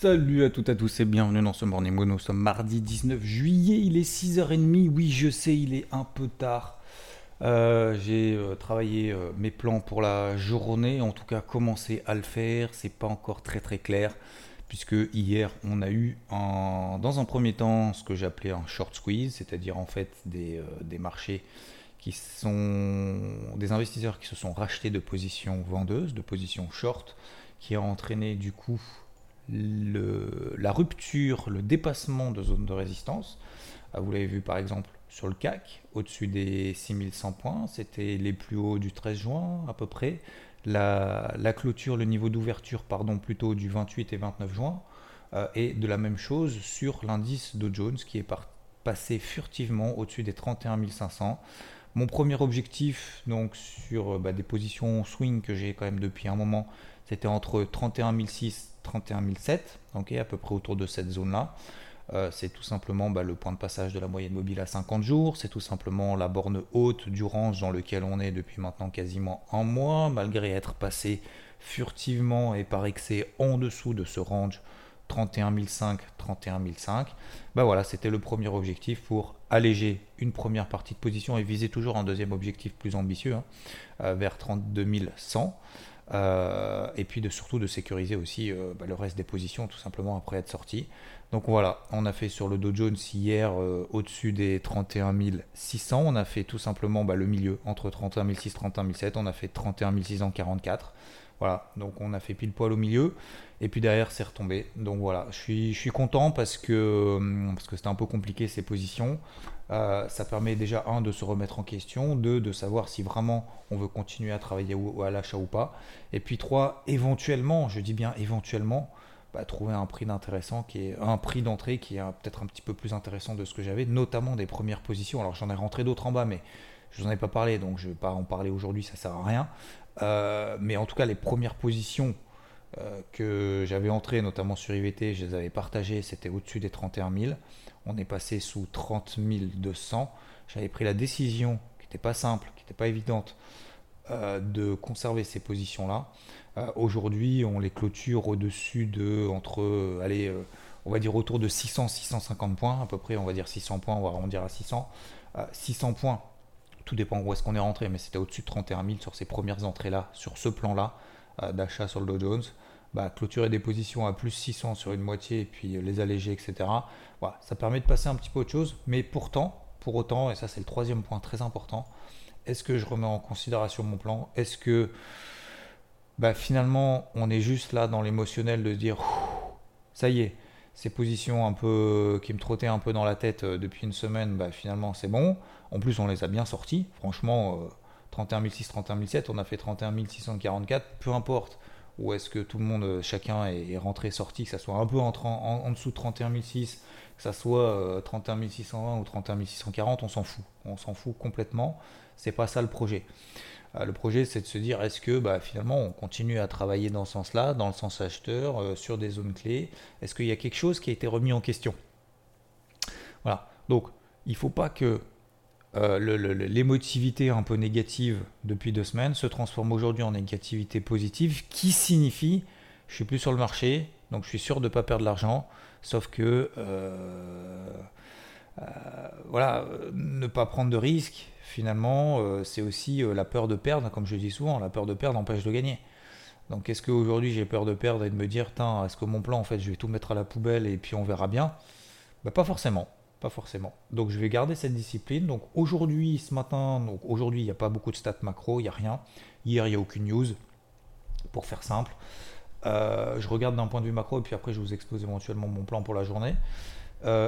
Salut à toutes et à tous et bienvenue dans ce Morning Moon. Nous sommes mardi 19 juillet, il est 6h30. Oui, je sais, il est un peu tard. Euh, j'ai euh, travaillé euh, mes plans pour la journée, en tout cas commencé à le faire. C'est pas encore très très clair puisque hier on a eu dans un premier temps ce que j'appelais un short squeeze, c'est-à-dire en fait des, des marchés qui sont des investisseurs qui se sont rachetés de positions vendeuses, de positions short, qui a entraîné du coup la rupture, le dépassement de zone de résistance. Ah, Vous l'avez vu par exemple sur le CAC, au-dessus des 6100 points, c'était les plus hauts du 13 juin à peu près. La, clôture, le niveau d'ouverture, pardon, plutôt du 28 et 29 juin. Euh, et de la même chose sur l'indice Dow Jones qui est passé furtivement au-dessus des 31 500. Mon premier objectif, donc sur euh, bah, des positions swing que j'ai quand même depuis un moment, c'était entre 31 600 31 700, donc à peu près autour de cette zone-là. Euh, c'est tout simplement bah, le point de passage de la moyenne mobile à 50 jours, c'est tout simplement la borne haute du range dans lequel on est depuis maintenant quasiment un mois, malgré être passé furtivement et par excès en dessous de ce range 31 500, 31 500. Bah voilà, c'était le premier objectif pour alléger une première partie de position et viser toujours un deuxième objectif plus ambitieux, hein, euh, vers 32 100. Euh, et puis de, surtout de sécuriser aussi euh, bah, le reste des positions tout simplement après être sorti. Donc voilà, on a fait sur le Dow Jones hier euh, au-dessus des 31 600, on a fait tout simplement bah, le milieu entre 31 600 et 31 700, on a fait 31 644. Voilà, donc on a fait pile poil au milieu, et puis derrière c'est retombé. Donc voilà, je suis, content parce que hum, parce c'était un peu compliqué ces positions. Euh, ça permet déjà un de se remettre en question, deux de savoir si vraiment on veut continuer à travailler ou, à l'achat ou pas, et puis trois éventuellement, je dis bien éventuellement, bah, trouver un prix d'intéressant qui est un prix d'entrée qui est un- peut-être un petit peu plus intéressant de ce que j'avais, notamment des premières positions. Alors j'en ai rentré d'autres en bas, mais je n'en ai pas parlé, donc je ne vais pas en parler aujourd'hui, ça sert à rien. Euh, mais en tout cas, les premières positions euh, que j'avais entrées, notamment sur IVT, je les avais partagées, c'était au-dessus des 31 000. On est passé sous 30 200. J'avais pris la décision, qui n'était pas simple, qui n'était pas évidente, euh, de conserver ces positions-là. Aujourd'hui, on les clôture au-dessus de, entre, allez, on va dire autour de 600-650 points, à peu près, on va dire 600 points, on va arrondir à 600. Euh, 600 points, tout dépend où est-ce qu'on est rentré, mais c'était au-dessus de 31 000 sur ces premières entrées-là, sur ce plan-là euh, d'achat sur le Dow Jones. Bah, clôturer des positions à plus 600 sur une moitié et puis euh, les alléger, etc. Voilà, ça permet de passer un petit peu autre chose, mais pourtant, pour autant, et ça c'est le troisième point très important, est-ce que je remets en considération mon plan? Est-ce que bah, finalement on est juste là dans l'émotionnel de se dire ça y est, ces positions qui me trottaient un peu dans la tête euh, depuis une semaine, bah, finalement c'est bon. En plus on les a bien sortis, franchement. euh, 31 600, 31 700, on a fait 31 644, peu importe où est-ce que tout le monde, euh, chacun est, rentré, sorti, que ça soit un peu en, dessous de 31 600, que ça soit euh, 31 620 ou 31 640, on s'en fout. On s'en fout complètement. C'est pas ça le projet. Euh, le projet, c'est de se dire est-ce que bah, finalement on continue à travailler dans ce sens-là, dans le sens acheteur, euh, sur des zones clés? Est-ce qu'il y a quelque chose qui a été remis en question? Voilà. Donc, il ne faut pas que euh, l'émotivité un peu négative depuis deux semaines se transforme aujourd'hui en négativité positive, qui signifie je suis plus sur le marché, donc je suis sûr de ne pas perdre l'argent, sauf que voilà, ne pas prendre de risques, finalement, euh, c'est aussi euh, la peur de perdre, comme je dis souvent, la peur de perdre empêche de gagner. Donc est-ce qu'aujourd'hui j'ai peur de perdre et de me dire, Tain, est-ce que mon plan, en fait, je vais tout mettre à la poubelle et puis on verra bien? Bah, Pas forcément. Pas forcément. Donc je vais garder cette discipline. Donc aujourd'hui, ce matin, donc aujourd'hui, il n'y a pas beaucoup de stats macro, il n'y a rien. Hier, il n'y a aucune news, pour faire simple. Euh, je regarde d'un point de vue macro et puis après, je vous expose éventuellement mon plan pour la journée.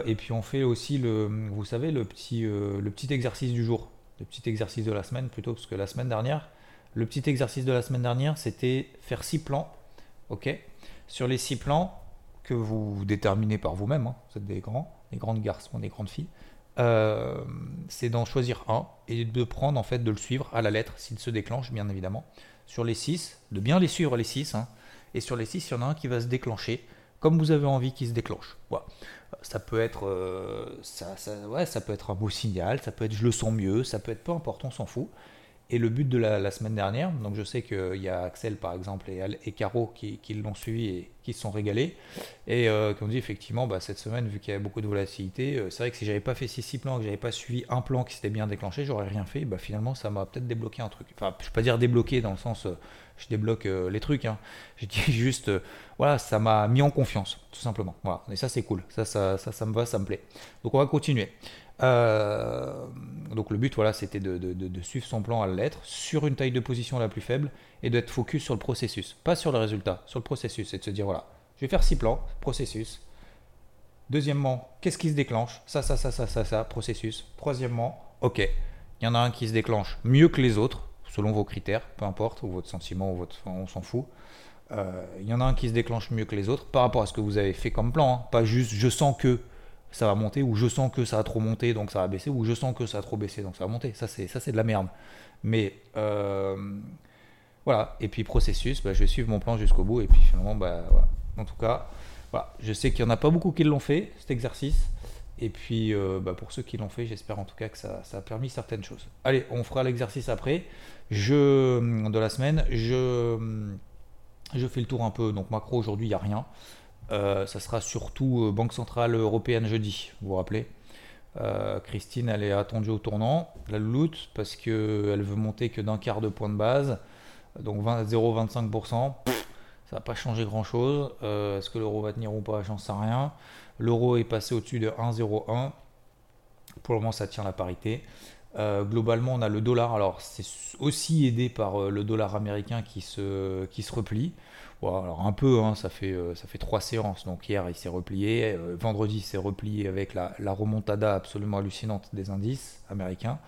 Et puis on fait aussi le, vous savez, le petit, le petit exercice du jour, le petit exercice de la semaine plutôt, que la semaine dernière, le petit exercice de la semaine dernière, c'était faire six plans Ok? Sur les six plans que vous déterminez par vous-même, hein, vous êtes des grands, des grandes garçons, des grandes filles, euh, c'est d'en choisir un et de prendre en fait de le suivre à la lettre s'il se déclenche, bien évidemment. Sur les six, de bien les suivre les six. Hein, et sur les six, il y en a un qui va se déclencher comme vous avez envie qu'il se déclenche. Voilà. Ça peut être, euh, ça, ouais, ça peut être un beau signal, ça peut être je le sens mieux, ça peut être peu importe, on s'en fout. Et le but de la, semaine dernière, donc je sais qu'il y a Axel par exemple et, et Caro qui, l'ont suivi et qui se sont régalés, et euh, qui ont dit effectivement bah, cette semaine, vu qu'il y avait beaucoup de volatilité, euh, c'est vrai que si j'avais pas fait ces six plans, que j'avais pas suivi un plan qui s'était bien déclenché, j'aurais rien fait. Bah, finalement, ça m'a peut-être débloqué un truc. Enfin, je ne peux pas dire débloqué dans le sens euh, je débloque les trucs. Hein. Je dis juste, voilà, ça m'a mis en confiance, tout simplement. Voilà, et ça c'est cool, ça ça, ça, ça me va, ça me plaît. Donc on va continuer. Euh, donc le but, voilà, c'était de, suivre son plan à la lettre sur une taille de position la plus faible et d'être focus sur le processus, pas sur le résultat, sur le processus, et de se dire voilà, je vais faire six plans, processus. Deuxièmement, qu'est-ce qui se déclenche? Ça, ça, ça, ça, ça, ça, processus. Troisièmement, ok, il y en a un qui se déclenche mieux que les autres, selon vos critères, peu importe, ou votre sentiment, ou votre, on s'en fout. Euh, il y en a un qui se déclenche mieux que les autres par rapport à ce que vous avez fait comme plan, hein. pas juste je sens que ça va monter, ou je sens que ça a trop monté, donc ça va baisser, ou je sens que ça a trop baissé, donc ça va monter. Ça, c'est, de la merde. Mais euh, voilà, et puis processus, bah, je vais suivre mon plan jusqu'au bout, et puis finalement, bah, en tout cas, je sais qu'il n'y en a pas beaucoup qui l'ont fait, cet exercice. Et puis, euh, bah, pour ceux qui l'ont fait, j'espère en tout cas que ça, a permis certaines choses. Allez, on fera l'exercice après. Je, de la semaine, je, je fais le tour un peu. Donc, macro, aujourd'hui, il n'y a rien. Euh, ça sera surtout euh, Banque Centrale Européenne jeudi, vous vous rappelez. Christine, elle est attendue au tournant, la louloute, parce qu'elle veut monter que d'un quart de point de base, donc 0,25%. Ça va pas changer grand chose. Est-ce que l'euro va tenir ou pas J'en sais rien. L'euro est passé au-dessus de 1,01. Pour le moment, ça tient la parité. globalement, on a le dollar. Alors, c'est aussi aidé par le dollar américain qui se, qui se replie alors un peu, hein, ça, fait, euh, ça fait trois séances. Donc hier, il s'est replié. Euh, vendredi, il s'est replié avec la, remontada absolument hallucinante des indices américains.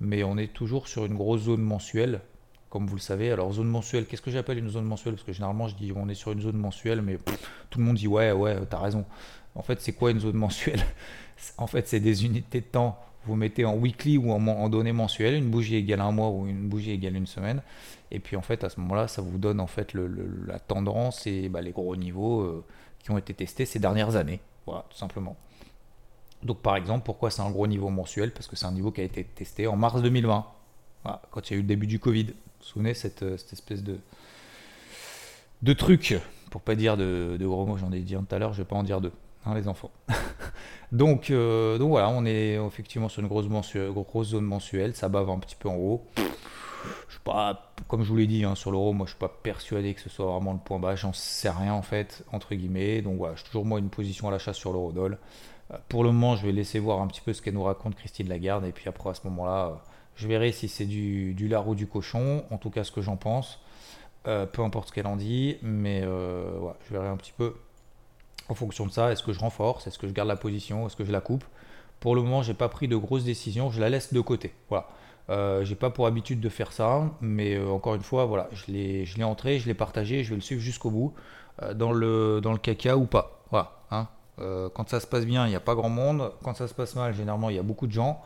Mais on est toujours sur une grosse zone mensuelle, comme vous le savez. Alors, zone mensuelle, qu'est-ce que j'appelle une zone mensuelle? Parce que généralement, je dis on est sur une zone mensuelle, mais tout le monde dit ouais, ouais, t'as raison. En fait, c'est quoi une zone mensuelle? En fait, c'est des unités de temps vous mettez en weekly ou en, données mensuelles, une bougie égale un mois ou une bougie égale une semaine. Et puis en fait, à ce moment-là, ça vous donne en fait la tendance et bah, les gros niveaux euh, qui ont été testés ces dernières années. Voilà, tout simplement. Donc par exemple, pourquoi c'est un gros niveau mensuel? Parce que c'est un niveau qui a été testé en mars 2020, quand il y a eu le début du Covid. Vous souvenez, cette, euh, cette espèce de, de truc, pour pas dire de, gros mots, j'en ai dit un tout à l'heure, je vais pas en dire deux. Hein, les enfants. donc, euh, donc voilà, on est effectivement sur une grosse, grosse zone mensuelle, ça bave un petit peu en haut. Je suis pas, comme je vous l'ai dit, hein, sur l'euro, moi je suis pas persuadé que ce soit vraiment le point bas, j'en sais rien en fait, entre guillemets. Donc voilà, j'ai toujours moi une position à l'achat sur l'euro-doll. Euh, pour le moment, je vais laisser voir un petit peu ce qu'elle nous raconte Christine Lagarde, et puis après à ce moment-là, je verrai si c'est du, du lard ou du cochon, en tout cas ce que j'en pense. peu importe ce qu'elle en dit, mais je verrai un petit peu en fonction de ça, est-ce que je renforce, est-ce que je garde la position, est-ce que je la coupe? Pour le moment, j'ai pas pris de grosses décisions, je la laisse de côté. Voilà. Euh, j'ai pas pour habitude de faire ça, mais euh, encore une fois, voilà, je l'ai, je entré, je l'ai partagé, je vais le suivre jusqu'au bout, euh, dans, le, dans le caca ou pas. Voilà. Hein. quand ça se passe bien, il n'y a pas grand monde. Quand ça se passe mal, généralement, il y a beaucoup de gens.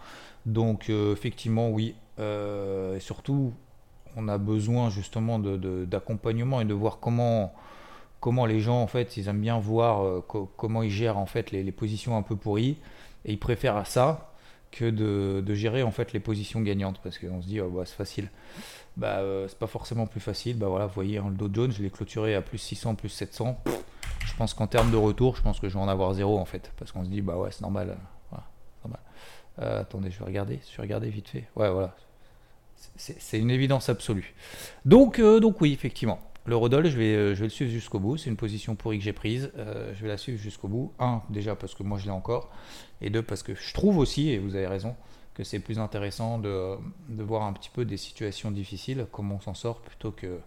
Donc, effectivement, oui. et surtout, on a besoin justement de, d'accompagnement et de voir comment comment les gens en fait ils aiment bien voir euh, comment ils gèrent en fait les, positions un peu pourries. Et ils préfèrent ça que de, gérer en fait les positions gagnantes. Parce qu'on se dit oh, bah, c'est facile. Bah euh, c'est pas forcément plus facile. Bah voilà vous voyez le Dow Jones je l'ai clôturé à plus 600 plus 700 je pense qu'en termes de retour je pense que je vais en avoir zéro en fait. Parce qu'on se dit bah ouais c'est normal, euh, attendez je vais regarder je vais regarder vite fait ouais voilà c'est une évidence absolue donc donc oui effectivement le Rodol, je vais, euh, je le suivre jusqu'au bout. C'est une position pourrie que j'ai prise. Euh, je vais la suivre jusqu'au bout. Un, déjà parce que moi je l'ai encore. Et deux, parce que je trouve aussi, et vous avez raison, que c'est plus intéressant de, de, voir un petit peu des situations difficiles, comment on s'en sort, plutôt que,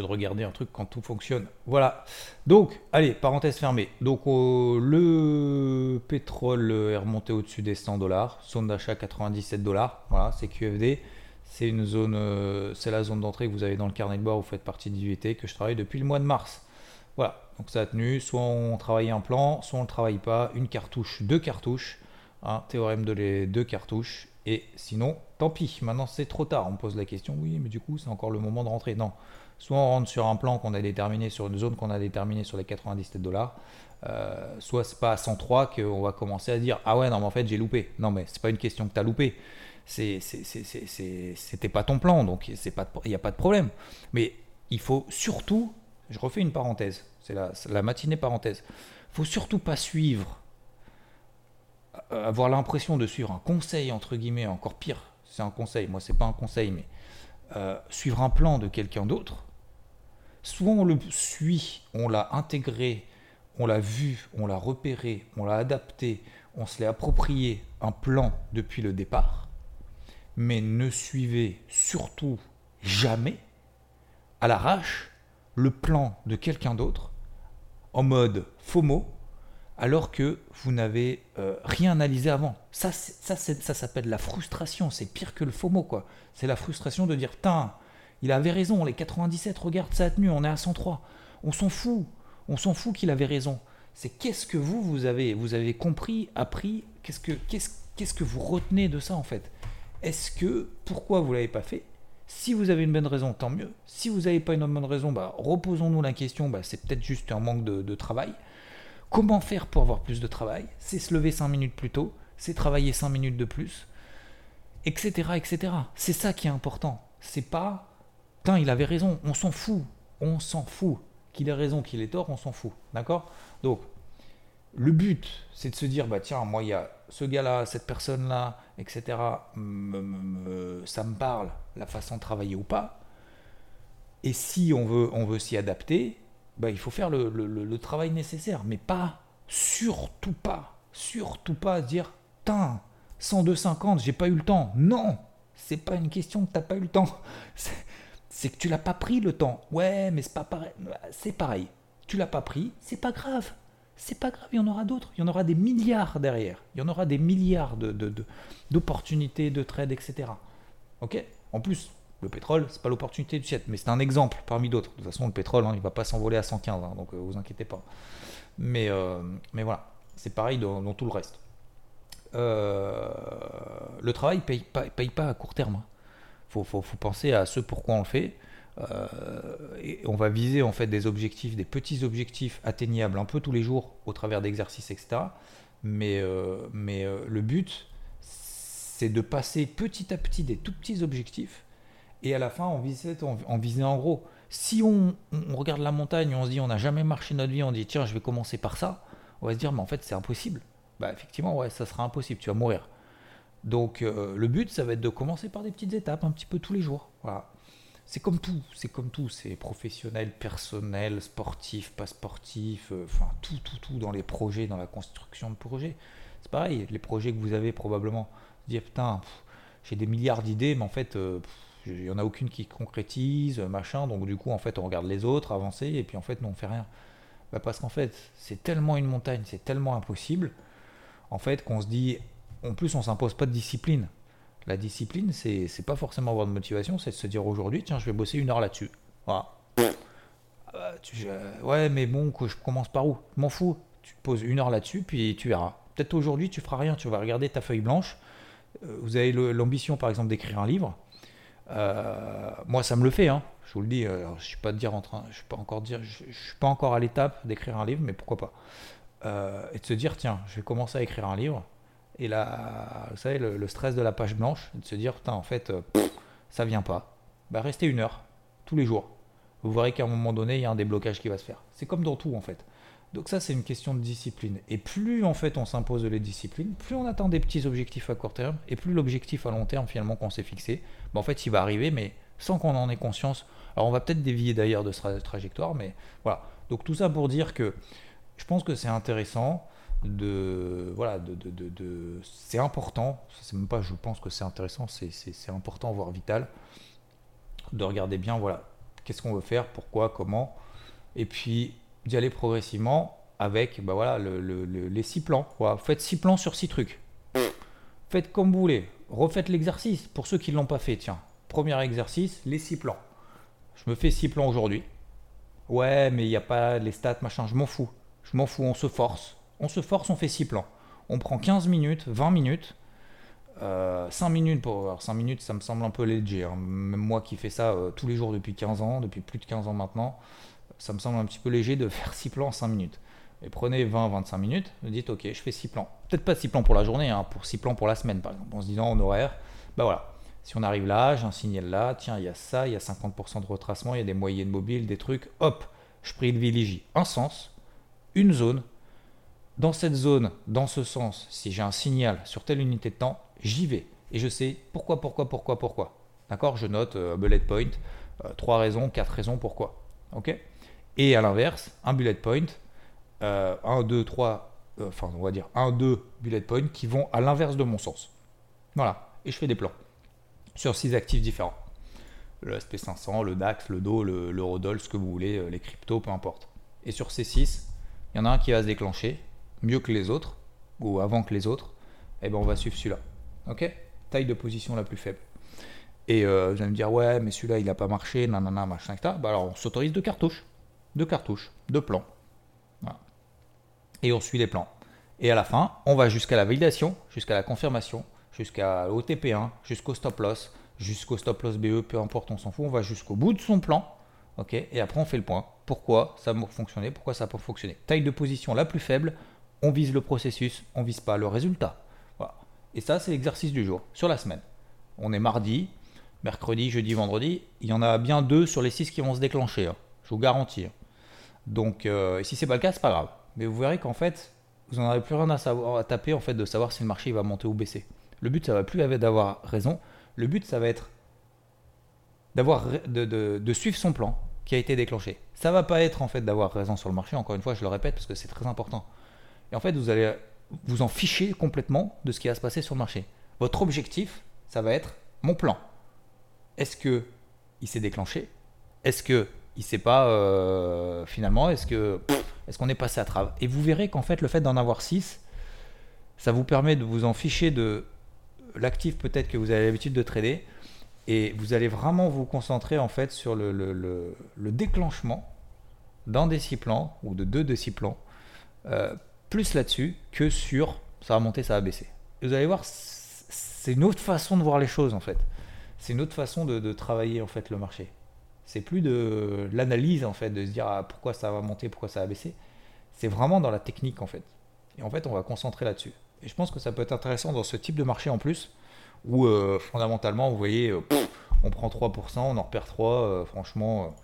de regarder un truc quand tout fonctionne. Voilà. Donc, allez, parenthèse fermée. Donc, le pétrole est remonté au-dessus des 100 dollars. Zone d'achat 97 dollars. Voilà, c'est QFD. C'est une zone, euh, c'est la zone d'entrée que vous avez dans le carnet de bord. Vous faites partie du UT que je travaille depuis le mois de mars. Voilà, donc ça a tenu. Soit on travaille un plan, soit on ne travaille pas. Une cartouche, deux cartouches. Un théorème de les deux cartouches. Et sinon, tant pis. Maintenant, c'est trop tard. On pose la question. Oui, mais du coup, c'est encore le moment de rentrer. Non. Soit on rentre sur un plan qu'on a déterminé, sur une zone qu'on a déterminée sur les 97 dollars. Euh, soit c'est pas à 103 qu'on va commencer à dire ah ouais non mais en fait j'ai loupé non mais c'est pas une question que tu as loupé c'était pas ton plan donc il n'y a pas de problème mais il faut surtout je refais une parenthèse c'est la, matinée parenthèse faut surtout pas suivre euh, avoir l'impression de suivre un conseil entre guillemets encore pire c'est un conseil moi c'est pas un conseil mais euh, suivre un plan de quelqu'un d'autre soit on le suit on l'a intégré on l'a vu, on l'a repéré, on l'a adapté, on se l'est approprié un plan depuis le départ, mais ne suivez surtout jamais à l'arrache le plan de quelqu'un d'autre en mode FOMO alors que vous n'avez euh, rien analysé avant. Ça s'appelle la frustration, c'est pire que le FOMO quoi. C'est la frustration de dire, putain, il avait raison, les 97, regarde, ça a tenu, on est à 103. On s'en fout, on s'en fout qu'il avait raison. C'est qu'est-ce que vous, vous avez, vous avez compris, appris, qu'est-ce que, qu'est-ce, qu'est-ce que vous retenez de ça en fait? Est-ce que, pourquoi vous ne l'avez pas fait? Si vous avez une bonne raison, tant mieux. Si vous n'avez pas une bonne raison, bah, reposons-nous la question, bah, c'est peut-être juste un manque de, travail. Comment faire pour avoir plus de travail? C'est se lever 5 minutes plus tôt, c'est travailler 5 minutes de plus, etc. etc. C'est ça qui est important. C'est pas, il avait raison, on s'en fout, on s'en fout qu'il ait raison, qu'il ait tort, on s'en fout. D'accord? Donc, le but, c'est de se dire, bah tiens, moi, il y a ce gars-là, cette personne-là, etc. ça me parle, la façon de travailler ou pas. Et si on veut, on veut s'y adapter, bah, il faut faire le, travail nécessaire. Mais pas, surtout pas, surtout pas dire, putain, 102,50, j'ai pas eu le temps. Non, c'est pas une question que t'as pas eu le temps c'est que tu l'as pas pris le temps. Ouais, mais c'est pas pareil. C'est pareil. Tu l'as pas pris, c'est pas grave. C'est pas grave, il y en aura d'autres. Il y en aura des milliards derrière. Il y en aura des milliards de, d'opportunités, de, trades, etc. Ok? En plus, le pétrole, c'est pas l'opportunité du siècle, mais c'est un exemple parmi d'autres. De toute façon, le pétrole, hein, il va pas s'envoler à 115, hein, donc euh, vous inquiétez pas. Mais, euh, voilà, c'est pareil dans, tout le reste. Euh, le travail paye pas, paye pas à court terme. Hein faut, faut, penser à ce pourquoi on le fait. Euh, et on va viser en fait des objectifs, des petits objectifs atteignables un peu tous les jours au travers d'exercices, etc. Mais, euh, euh, le but, c'est de passer petit à petit des tout petits objectifs et à la fin on vise en, gros. Si on, on, regarde la montagne, on se dit on n'a jamais marché notre vie, on dit tiens je vais commencer par ça, on va se dire mais en fait c'est impossible. Bah effectivement ouais ça sera impossible, tu vas mourir. Donc euh, le but, ça va être de commencer par des petites étapes, un petit peu tous les jours. Voilà. C'est comme tout, c'est comme tout, c'est professionnel, personnel, sportif, pas sportif, euh, enfin tout, tout, tout dans les projets, dans la construction de projets. C'est pareil, les projets que vous avez probablement, vous dites putain, j'ai des milliards d'idées, mais en fait, euh, il n'y en a aucune qui concrétise, machin, donc du coup, en fait, on regarde les autres avancer, et puis en fait, non, on fait rien. Bah, parce qu'en fait, c'est tellement une montagne, c'est tellement impossible, en fait, qu'on se dit, en plus, on s'impose pas de discipline. La discipline, c'est, c'est pas forcément avoir de motivation, c'est de se dire aujourd'hui, tiens, je vais bosser une heure là-dessus. Voilà. Ah, ouais, mais bon, que je commence par où? M'en fous. Tu te poses une heure là-dessus, puis tu verras. Peut-être aujourd'hui, tu feras rien, tu vas regarder ta feuille blanche. Euh, vous avez l'ambition, par exemple, d'écrire un livre. Euh, moi, ça me le fait, hein. je vous le dis. Euh, je suis pas dire en train, je suis pas encore je, suis pas encore à l'étape d'écrire un livre, mais pourquoi pas Et de se dire, tiens, je vais commencer à écrire un livre. Et là, vous savez, le, stress de la page blanche, de se dire, putain, en fait, euh, ça vient pas. Bah, restez une heure, tous les jours. Vous verrez qu'à un moment donné, il y a un déblocage qui va se faire. C'est comme dans tout, en fait. Donc ça, c'est une question de discipline. Et plus, en fait, on s'impose les disciplines, plus on attend des petits objectifs à court terme, et plus l'objectif à long terme, finalement, qu'on s'est fixé, bah, en fait, il va arriver, mais sans qu'on en ait conscience. Alors, on va peut-être dévier d'ailleurs de cette trajectoire, mais voilà. Donc tout ça pour dire que je pense que c'est intéressant de voilà de, de, c'est important c'est même pas je pense que c'est intéressant c'est important voire vital de regarder bien voilà qu'est-ce qu'on veut faire pourquoi comment et puis d'y aller progressivement avec bah voilà le, les six plans voilà. faites six plans sur six trucs faites comme vous voulez refaites l'exercice pour ceux qui l'ont pas fait tiens Premier exercice, les six plans. Je me fais six plans aujourd'hui. Ouais, mais il n'y a pas les stats, machin, je m'en fous. Je m'en fous, on se force. On se force, on fait six plans. On prend 15 minutes, 20 minutes. 5 euh, minutes pour voir 5 minutes ça me semble un peu léger hein. même moi qui fais ça euh, tous les jours depuis 15 ans depuis plus de 15 ans maintenant ça me semble un petit peu léger de faire 6 plans en 5 minutes et prenez 20-25 minutes vous dites ok je fais 6 plans peut-être pas 6 plans pour la journée hein, pour 6 plans pour la semaine par exemple en se disant en horaire bah voilà si on arrive là j'ai un signal là tiens il y a ça il y a 50% de retracement il y a des moyennes mobiles des trucs hop je privilégie un sens une zone dans cette zone, dans ce sens, si j'ai un signal sur telle unité de temps, j'y vais. Et je sais pourquoi, pourquoi, pourquoi, pourquoi. D'accord? Je note euh, bullet point, euh, trois raisons, quatre raisons pourquoi. Ok? Et à l'inverse, un bullet point, euh, un, deux, trois, enfin on va dire un, deux bullet points qui vont à l'inverse de mon sens. Voilà. Et je fais des plans sur six actifs différents. Le SP500, le DAX, le DO, le, le ce que vous voulez, les cryptos, peu importe. Et sur ces six, il y en a un qui va se déclencher mieux que les autres, ou avant que les autres, eh ben on va suivre celui-là. Ok? Taille de position la plus faible. Et euh, vous allez me dire, ouais, mais celui-là, il n'a pas marché, nanana, machin, etc. Bah alors, on s'autorise deux cartouches. Deux cartouches, deux plans. Et on suit les plans. Et à la fin, on va jusqu'à la validation, jusqu'à la confirmation, jusqu'à l'OTP1, jusqu'au stop loss, jusqu'au stop loss BE, peu importe, on s'en fout. On va jusqu'au bout de son plan. ok? Et après, on fait le point. Pourquoi ça a fonctionné? Pourquoi ça n'a pas fonctionné? Taille de position la plus faible, on vise le processus, on vise pas le résultat. Et ça, c'est l'exercice du jour, sur la semaine. On est mardi, mercredi, jeudi, vendredi. Il y en a bien deux sur les six qui vont se déclencher. Hein. Je vous garantis. Hein. Donc, euh, si c'est pas le cas, c'est pas grave. Mais vous verrez qu'en fait, vous n'en avez plus rien à, taper en fait de savoir si le marché va monter ou baisser. Le but, ça va plus être d'avoir raison. Le but, ça va être de, suivre son plan qui a été déclenché. Ça va pas être en fait d'avoir raison sur le marché. Encore une fois, je le répète parce que c'est très important. Et en fait, vous allez vous en ficher complètement de ce qui va se passer sur le marché. Votre objectif, ça va être mon plan. Est-ce que il s'est déclenché? Est-ce que il s'est pas euh, finalement Est-ce que est-ce qu'on est passé à travers? Et vous verrez qu'en fait, le fait d'en avoir 6, ça vous permet de vous en ficher de l'actif peut-être que vous avez l'habitude de trader et vous allez vraiment vous concentrer en fait sur le, le, le, déclenchement d'un des six plans ou de deux de six plans euh, plus là-dessus que sur ça va monter, ça va baisser. vous allez voir, c'est une autre façon de voir les choses en fait. C'est une autre façon de, travailler en fait le marché. C'est plus de l'analyse en fait, de se dire ah, pourquoi ça va monter, pourquoi ça va baisser. C'est vraiment dans la technique en fait. Et en fait, on va concentrer là-dessus. Et je pense que ça peut être intéressant dans ce type de marché en plus, où euh, fondamentalement, vous voyez, euh, on prend 3%, on en perd 3. Euh, franchement,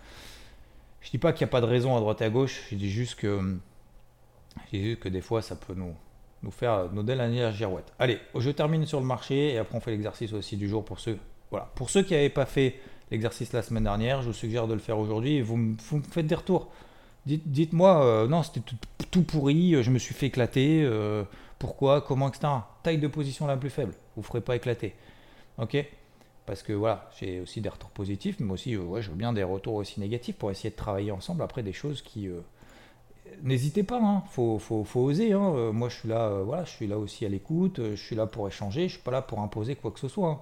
je dis pas qu'il n'y a pas de raison à droite et à gauche, je dis juste que j'ai vu que des fois, ça peut nous, nous faire nos dernières girouettes. Allez, je termine sur le marché et après on fait l'exercice aussi du jour pour ceux. Voilà. Pour ceux qui n'avaient pas fait l'exercice la semaine dernière, je vous suggère de le faire aujourd'hui. Vous, me faites des retours. Dites, moi euh, non, c'était tout, pourri, je me suis fait éclater, euh, pourquoi, comment, etc. Taille de position la plus faible, vous ne ferez pas éclater. Ok? Parce que voilà, j'ai aussi des retours positifs, mais aussi, euh, ouais, je veux bien des retours aussi négatifs pour essayer de travailler ensemble après des choses qui, n'hésitez pas, hein. faut, faut, oser. Hein. Euh, moi, je suis là, euh, voilà, je suis là aussi à l'écoute, euh, je suis là pour échanger, je suis pas là pour imposer quoi que ce soit. Hein.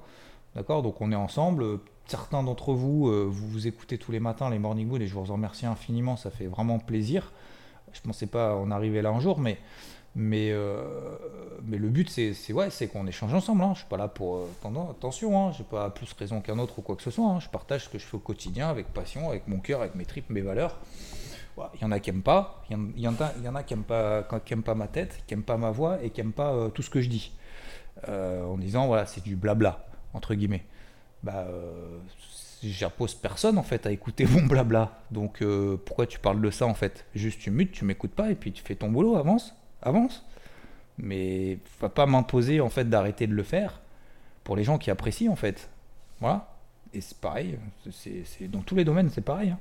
D'accord? Donc, on est ensemble. Certains d'entre vous, vous vous écoutez tous les matins les Morning Wood et je vous en remercie infiniment, ça fait vraiment plaisir. Je pensais pas en arriver là un jour, mais, mais, mais le but, c'est ouais, qu'on échange ensemble. Hein. Je suis pas là pour. attention, hein, j'ai pas plus raison qu'un autre ou quoi que ce soit. Je partage ce que je fais au quotidien avec passion, avec mon cœur, avec mes tripes, mes valeurs. Il y en a qui n'aiment pas, il y, en a, qui n'aiment pas, qui pas ma tête, qui n'aiment pas ma voix et qui n'aiment pas euh, tout ce que je dis. Euh, en disant, voilà, c'est du blabla, entre guillemets. Bah, euh, j'impose personne en fait à écouter mon blabla. Donc pourquoi tu parles de ça en fait? Juste tu mutes, tu m'écoutes pas et puis tu fais ton boulot, avance, avance. Mais va pas m'imposer en fait d'arrêter de le faire pour les gens qui apprécient en fait. Voilà. Et c'est pareil, c'est dans tous les domaines c'est pareil. Hein.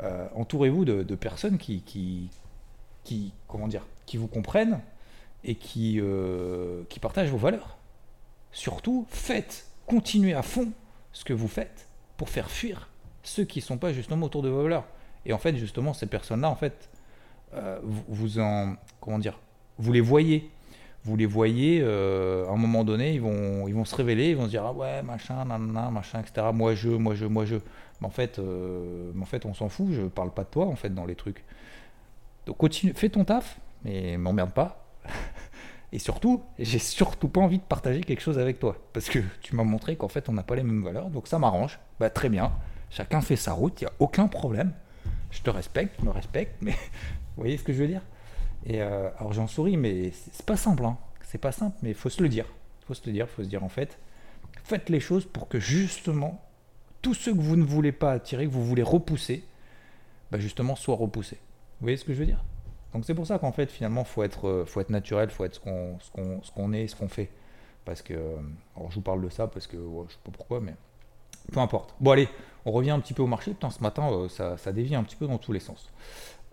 Euh, entourez-vous de, personnes qui, vous comprennent et qui, euh, qui partagent vos valeurs. Surtout, faites, continuez à fond ce que vous faites pour faire fuir ceux qui ne sont pas justement autour de vos valeurs. Et en fait, justement, ces personnes-là, en fait, euh, vous, en, comment dire, vous les voyez, vous les voyez, euh, à un moment donné, ils vont, ils vont se révéler, ils vont se dire ah ouais machin, nanana, machin, etc. Moi je, moi je, moi je. Mais en fait, euh, en fait, on s'en fout. Je parle pas de toi en fait dans les trucs. Donc continue, fais ton taf, mais m'emmerde pas. Et surtout, j'ai surtout pas envie de partager quelque chose avec toi. Parce que tu m'as montré qu'en fait, on n'a pas les mêmes valeurs. Donc ça m'arrange. Bah très bien. Chacun fait sa route. Il n'y a aucun problème. Je te respecte, je me respecte. Mais vous voyez ce que je veux dire? Et euh, alors j'en souris, mais c'est pas simple. Hein. C'est pas simple, mais faut se le dire. Faut se le dire. Faut se dire en fait, faites les choses pour que justement, tous ceux que vous ne voulez pas attirer, que vous voulez repousser, bah justement, soient repoussés. Vous voyez ce que je veux dire? Donc c'est pour ça qu'en fait finalement faut être, euh, faut être naturel, faut être ce qu'on, ce qu'on, ce qu'on est, ce qu'on fait. Parce que, euh, alors je vous parle de ça parce que je sais pas pourquoi, mais peu importe. Bon allez, on revient un petit peu au marché. Putain, ce matin ça, ça, dévie un petit peu dans tous les sens.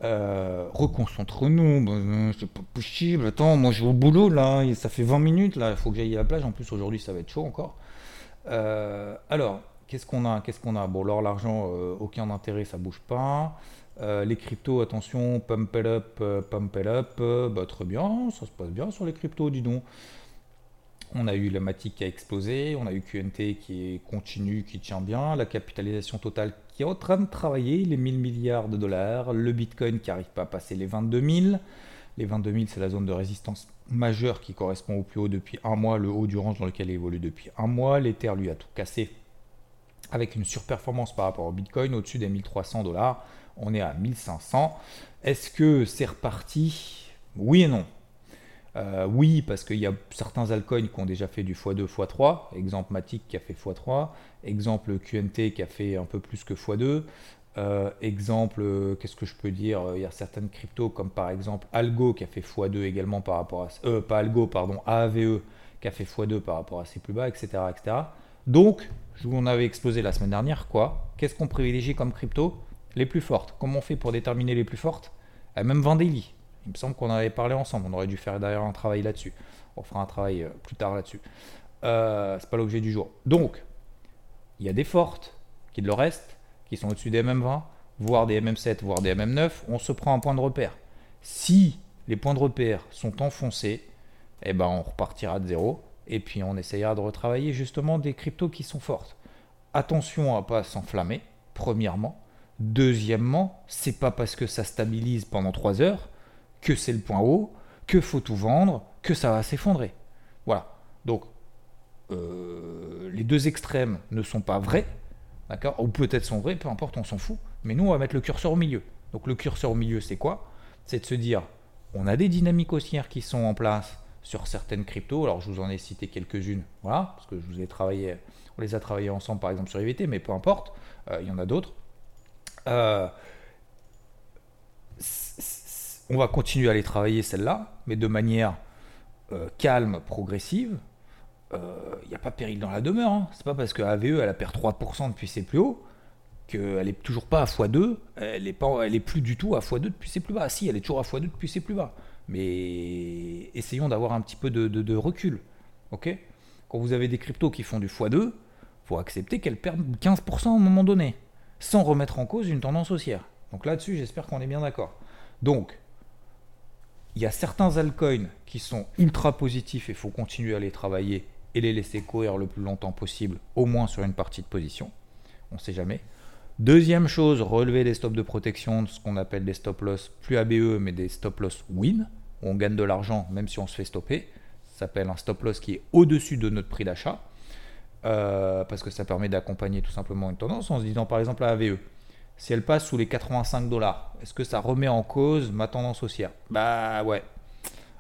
Euh, reconcentre-nous, ben, c'est pas possible. Attends, moi je vais au boulot là, ça fait 20 minutes là, il faut que j'aille à la plage. En plus aujourd'hui ça va être chaud encore. alors, qu'est-ce qu'on a Qu'est-ce qu'on a? Bon, l'or, l'argent, aucun intérêt, ça bouge pas. Euh, les cryptos, attention, pump it up, euh, pump it up, euh, bah, très bien, ça se passe bien sur les cryptos, dis donc. On a eu la Matic qui a explosé, on a eu QNT qui est continue, qui tient bien, la capitalisation totale qui est en train de travailler, les 1000 milliards de dollars, le Bitcoin qui n'arrive pas à passer les 22 000. Les 22 000, c'est la zone de résistance majeure qui correspond au plus haut depuis un mois, le haut du range dans lequel il évolue depuis un mois. L'Ether, lui, a tout cassé avec une surperformance par rapport au Bitcoin au-dessus des 1300 dollars on est à 1500. Est-ce que c'est reparti? Oui et non. Euh, oui, parce qu'il y a certains altcoins qui ont déjà fait du x2, x3. Exemple Matic qui a fait x3. Exemple QNT qui a fait un peu plus que x2. Euh, exemple, qu'est-ce que je peux dire? Il y a certaines cryptos comme par exemple Algo qui a fait x2 également par rapport à. Euh, pas Algo, pardon, AAVE qui a fait x2 par rapport à ses plus bas, etc. etc. Donc, je vous en avais exposé la semaine dernière, quoi Qu'est-ce qu'on privilégie comme crypto? Les plus fortes. Comment on fait pour déterminer les plus fortes? Euh, Même Vendélie. Il me semble qu'on avait parlé ensemble. On aurait dû faire d'ailleurs un travail là-dessus. On fera un travail euh, plus tard là-dessus. Euh, c'est pas l'objet du jour. Donc, il y a des fortes qui le restent, qui sont au-dessus des MM20, voire des MM7, voire des MM9. On se prend un point de repère. Si les points de repère sont enfoncés, eh ben on repartira de zéro. Et puis on essayera de retravailler justement des cryptos qui sont fortes. Attention à pas s'enflammer, premièrement. Deuxièmement, c'est pas parce que ça stabilise pendant 3 heures que c'est le point haut, que faut tout vendre, que ça va s'effondrer. Voilà. Donc, euh, les deux extrêmes ne sont pas vrais, d'accord Ou peut-être sont vrais, peu importe, on s'en fout. Mais nous, on va mettre le curseur au milieu. Donc, le curseur au milieu, c'est quoi? C'est de se dire, on a des dynamiques haussières qui sont en place sur certaines cryptos. Alors, je vous en ai cité quelques-unes, voilà, parce que je vous ai travaillé, on les a travaillés ensemble, par exemple, sur IVT, mais peu importe, euh, il y en a d'autres. Euh, on va continuer à les travailler celle-là, mais de manière euh, calme, progressive. Il euh, n'y a pas péril dans la demeure. Hein. C'est pas parce que AVE elle a perdu 3% depuis ses plus hauts qu'elle est toujours pas à x2. Elle est, pas, elle est plus du tout à x2 depuis ses plus bas. Si, elle est toujours à x2 depuis ses plus bas. Mais essayons d'avoir un petit peu de, de recul. ok? Quand vous avez des cryptos qui font du x2, faut accepter qu'elles perdent 15% à un moment donné sans remettre en cause une tendance haussière. Donc là-dessus, j'espère qu'on est bien d'accord. Donc, il y a certains altcoins qui sont ultra positifs et il faut continuer à les travailler et les laisser courir le plus longtemps possible, au moins sur une partie de position. On ne sait jamais. Deuxième chose, relever des stops de protection, ce qu'on appelle des stop loss, plus ABE, mais des stop loss win. On gagne de l'argent même si on se fait stopper. Ça s'appelle un stop loss qui est au-dessus de notre prix d'achat. Euh, parce que ça permet d'accompagner tout simplement une tendance en se disant par exemple la AVE. Si elle passe sous les 85 dollars, est-ce que ça remet en cause ma tendance haussière? Bah ouais.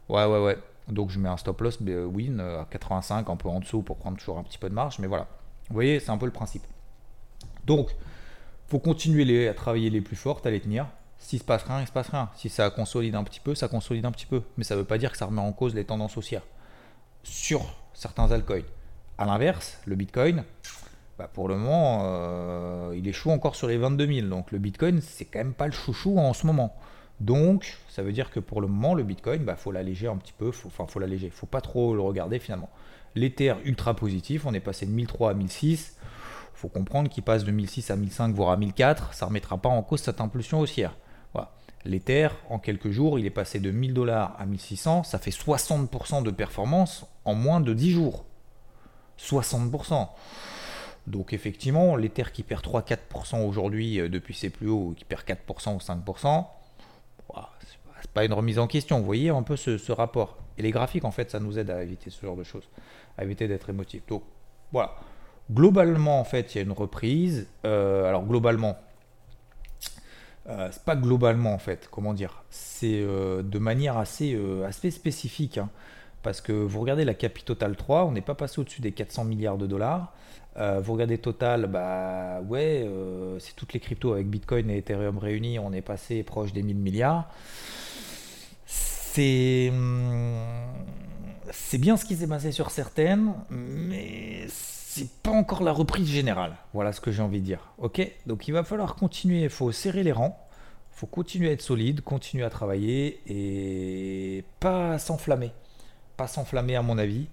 Ouais, ouais, ouais. Donc je mets un stop loss euh, win euh, à 85, un peu en dessous pour prendre toujours un petit peu de marge, mais voilà. Vous voyez, c'est un peu le principe. Donc, faut continuer à travailler les plus fortes, à les tenir. S'il se passe rien, il se passe rien. Si ça consolide un petit peu, ça consolide un petit peu. Mais ça ne veut pas dire que ça remet en cause les tendances haussières. Sur certains altcoins. A l'inverse, le Bitcoin, bah, pour le moment, euh, il chaud encore sur les 22 000. Donc le Bitcoin, c'est quand même pas le chouchou en ce moment. Donc, ça veut dire que pour le moment, le Bitcoin, bah, faut l'alléger un petit peu. enfin, faut l'alléger. Faut pas trop le regarder finalement. L'Ether ultra positif, on est passé de 1003 à 1006. Faut comprendre qu'il passe de 1006 à 1005, voire à 1004. Ça remettra pas en cause cette impulsion haussière. Voilà. L'Ether, en quelques jours, il est passé de 1000 dollars à 1600. Ça fait 60% de performance en moins de 10 jours. 60%. Donc effectivement, l'Ether qui perd 3-4% aujourd'hui euh, depuis ses plus hauts, qui perd 4% ou 5%, c'est pas une remise en question. Vous voyez un peu ce, rapport. Et les graphiques, en fait, ça nous aide à éviter ce genre de choses, à éviter d'être émotif. Donc voilà. Globalement, en fait, il y a une reprise. Euh, alors globalement, euh, c'est pas globalement en fait, comment dire, c'est de manière assez, assez spécifique. Hein. Parce que vous regardez la Capi Total 3, on n'est pas passé au-dessus des 400 milliards de dollars. Euh, vous regardez Total, bah ouais, euh, c'est toutes les cryptos avec Bitcoin et Ethereum réunis, on est passé proche des 1000 milliards. C'est hum, c'est bien ce qui s'est passé sur certaines, mais c'est pas encore la reprise générale. Voilà ce que j'ai envie de dire. Ok, donc il va falloir continuer. Il faut serrer les rangs, il faut continuer à être solide, continuer à travailler et pas s'enflammer, pas s'enflammer à mon avis.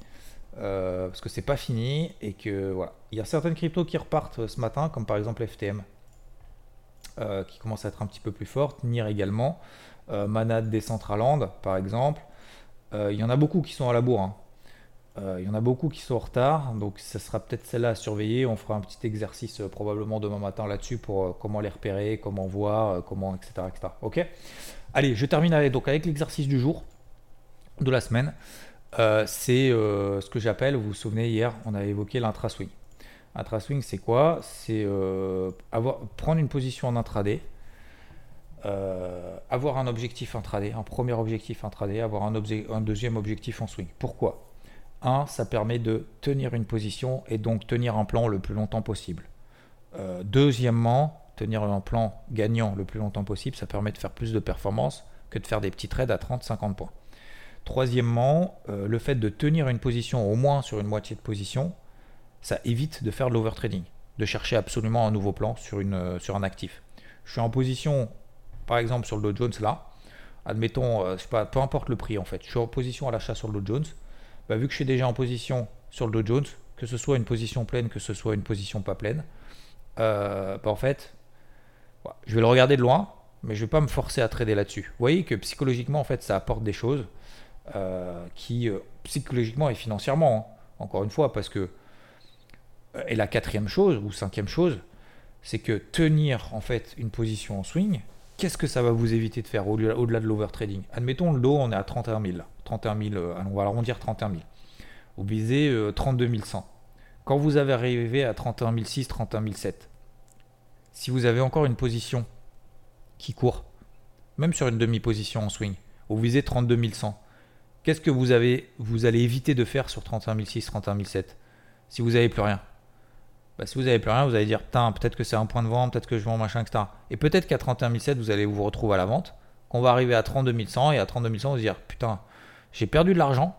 Euh, parce que c'est pas fini et que voilà. Il y a certaines cryptos qui repartent ce matin, comme par exemple FTM, euh, qui commence à être un petit peu plus forte, NIR également, euh, Manad Decentraland par exemple. il y en a beaucoup qui sont à la bourre. Hein. il y en a beaucoup qui sont en retard, donc ça sera peut-être celle-là à surveiller. On fera un petit exercice probablement demain matin là-dessus pour comment les repérer, comment voir, comment, etc., etc. Ok? Allez, je termine donc avec l'exercice du jour, de la semaine. Euh, c'est euh, ce que j'appelle, vous vous souvenez, hier, on avait évoqué l'intra-swing. Intra-swing, c'est quoi? C'est euh, prendre une position en intraday, avoir un objectif intraday, un premier objectif intraday, avoir un, un deuxième objectif en swing. Pourquoi? Un, ça permet de tenir une position et donc tenir un plan le plus longtemps possible. deuxièmement, tenir un plan gagnant le plus longtemps possible, ça permet de faire plus de performance que de faire des petits trades à 30-50 points. Troisièmement, euh, le fait de tenir une position au moins sur une moitié de position, ça évite de faire de l'overtrading, de chercher absolument un nouveau plan sur, une, euh, sur un actif. Je suis en position, par exemple sur le Dow Jones là, admettons, euh, pas, peu importe le prix en fait, je suis en position à l'achat sur le Dow Jones, bah, vu que je suis déjà en position sur le Dow Jones, que ce soit une position pleine, que ce soit une position pas pleine, bah, en fait, je vais le regarder de loin, mais je ne vais pas me forcer à trader là-dessus. Vous voyez que psychologiquement, en fait, ça apporte des choses. Euh, qui euh, psychologiquement et financièrement, hein, encore une fois, parce que euh, et la quatrième chose ou cinquième chose, c'est que tenir en fait une position en swing, qu'est-ce que ça va vous éviter de faire au-delà de l'overtrading? Admettons le dos, on est à 31 000, 31 000, on va arrondir 31 000. Vous visez 32 100. Quand vous avez arrivé à 31 600, 31 700, si vous avez encore une position qui court, même sur une demi-position en swing, vous visez 32 100 qu'est-ce que vous, avez, vous allez éviter de faire sur 31 600, 31 700 si vous n'avez plus rien? Bah, Si vous n'avez plus rien, vous allez dire putain, peut-être que c'est un point de vente, peut-être que je vends machin, etc. Et peut-être qu'à 31 700, vous allez vous retrouver à la vente, qu'on va arriver à 32 100 et à 32 100, vous allez dire putain, j'ai perdu de l'argent,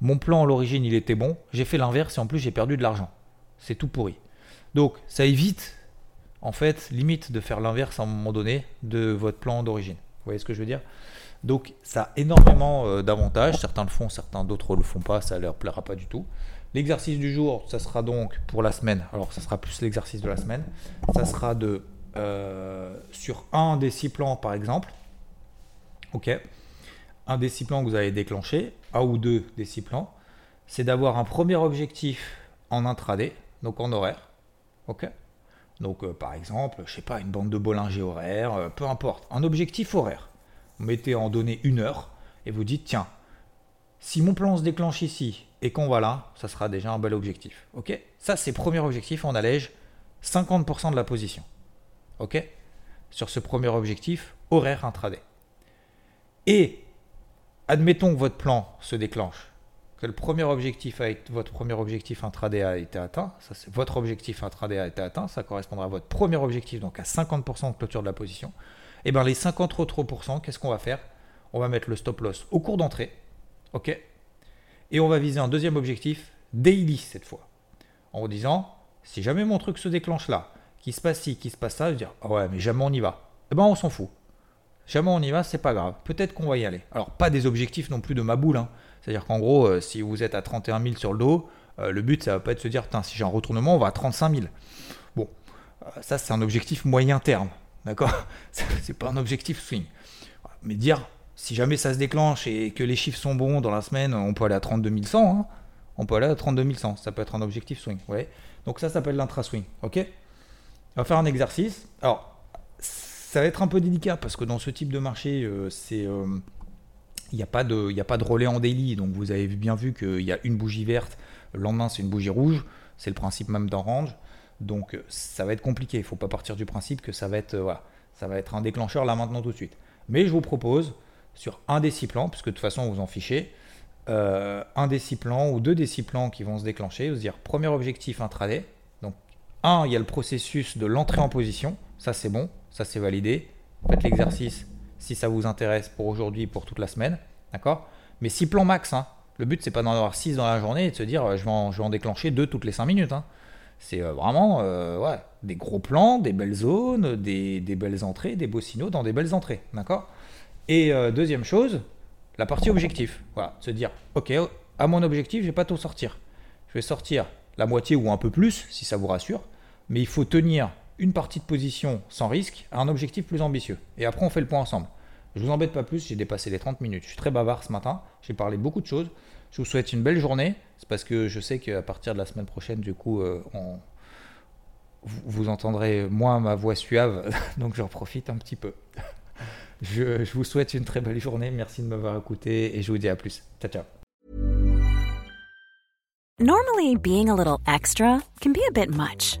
mon plan à l'origine il était bon, j'ai fait l'inverse et en plus j'ai perdu de l'argent. C'est tout pourri. Donc ça évite, en fait, limite de faire l'inverse à un moment donné de votre plan d'origine. Vous voyez ce que je veux dire? Donc ça a énormément euh, d'avantages. Certains le font, certains d'autres ne le font pas, ça ne leur plaira pas du tout. L'exercice du jour, ça sera donc pour la semaine. Alors ça sera plus l'exercice de la semaine. Ça sera de euh, sur un des six plans par exemple. Ok. Un des six plans que vous allez déclencher, un ou deux des six plans, c'est d'avoir un premier objectif en intraday, donc en horaire. Ok. Donc euh, par exemple, je sais pas, une bande de Bollinger horaire, peu importe, un objectif horaire vous mettez en données une heure et vous dites tiens, si mon plan se déclenche ici et qu'on va là, ça sera déjà un bel objectif. Ok? Ça, c'est premier objectif, on allège 50% de la position. Ok? Sur ce premier objectif, horaire intraday. Et admettons que votre plan se déclenche, que le premier objectif votre premier objectif intraday a été atteint, c'est votre objectif intraday a été atteint, ça correspondra à votre premier objectif, donc à 50% de clôture de la position et eh bien les 50 autres pourcents, qu'est-ce qu'on va faire? On va mettre le stop loss au cours d'entrée. OK? Et on va viser un deuxième objectif, daily cette fois. En disant, si jamais mon truc se déclenche là, qui se passe ci, qui se passe ça, je dire, ah ouais, mais jamais on y va. Eh ben on s'en fout. Jamais on y va, c'est pas grave. Peut-être qu'on va y aller. Alors, pas des objectifs non plus de ma boule. Hein. C'est-à-dire qu'en gros, euh, si vous êtes à 31 000 sur le dos, euh, le but, ça va pas être de se dire, si j'ai un retournement, on va à 35 000. Bon, euh, ça, c'est un objectif moyen terme d'accord C'est pas un objectif swing. Mais dire, si jamais ça se déclenche et que les chiffres sont bons dans la semaine, on peut aller à 32 100. Hein. on peut aller à 32 100. Ça peut être un objectif swing. Ouais. Donc ça s'appelle l'intra-swing. Ok? On va faire un exercice. Alors, ça va être un peu délicat parce que dans ce type de marché, euh, c'est. Euh, il n'y a, pas de, a pas de relais en daily, donc vous avez bien vu qu'il y a une bougie verte, le lendemain c'est une bougie rouge, c'est le principe même d'un range, donc ça va être compliqué, il ne faut pas partir du principe que ça va être, voilà, ça va être un déclencheur là maintenant tout de suite. Mais je vous propose, sur un déciplan, puisque de toute façon vous en fichez, euh, un déciplan ou deux déciplans qui vont se déclencher, vous dire premier objectif intraday, donc un, il y a le processus de l'entrée en position, ça c'est bon, ça c'est validé, faites l'exercice si ça vous intéresse pour aujourd'hui, pour toute la semaine, d'accord? Mais six plans max, hein. le but c'est pas d'en avoir 6 dans la journée et de se dire euh, je vais en, je vais en déclencher deux toutes les 5 minutes, hein. C'est euh, vraiment ouais, des gros plans, des belles zones, des, belles entrées, des beaux signaux dans des belles entrées. D'accord? Et euh, deuxième chose, la partie objectif. Voilà, se dire, ok, à mon objectif, je vais pas tout sortir. Je vais sortir la moitié ou un peu plus, si ça vous rassure. Mais il faut tenir une partie de position sans risque à un objectif plus ambitieux. Et après, on fait le point ensemble. Je vous embête pas plus, j'ai dépassé les 30 minutes. Je suis très bavard ce matin, j'ai parlé beaucoup de choses. Je vous souhaite une belle journée. C'est parce que je sais qu'à partir de la semaine prochaine, du coup, euh, vous, entendrez moins ma voix suave, donc j'en profite un petit peu. Je, je vous souhaite une très belle journée. Merci de m'avoir écouté et je vous dis à plus. Ciao, ciao. Normally, being a little extra can be a bit much,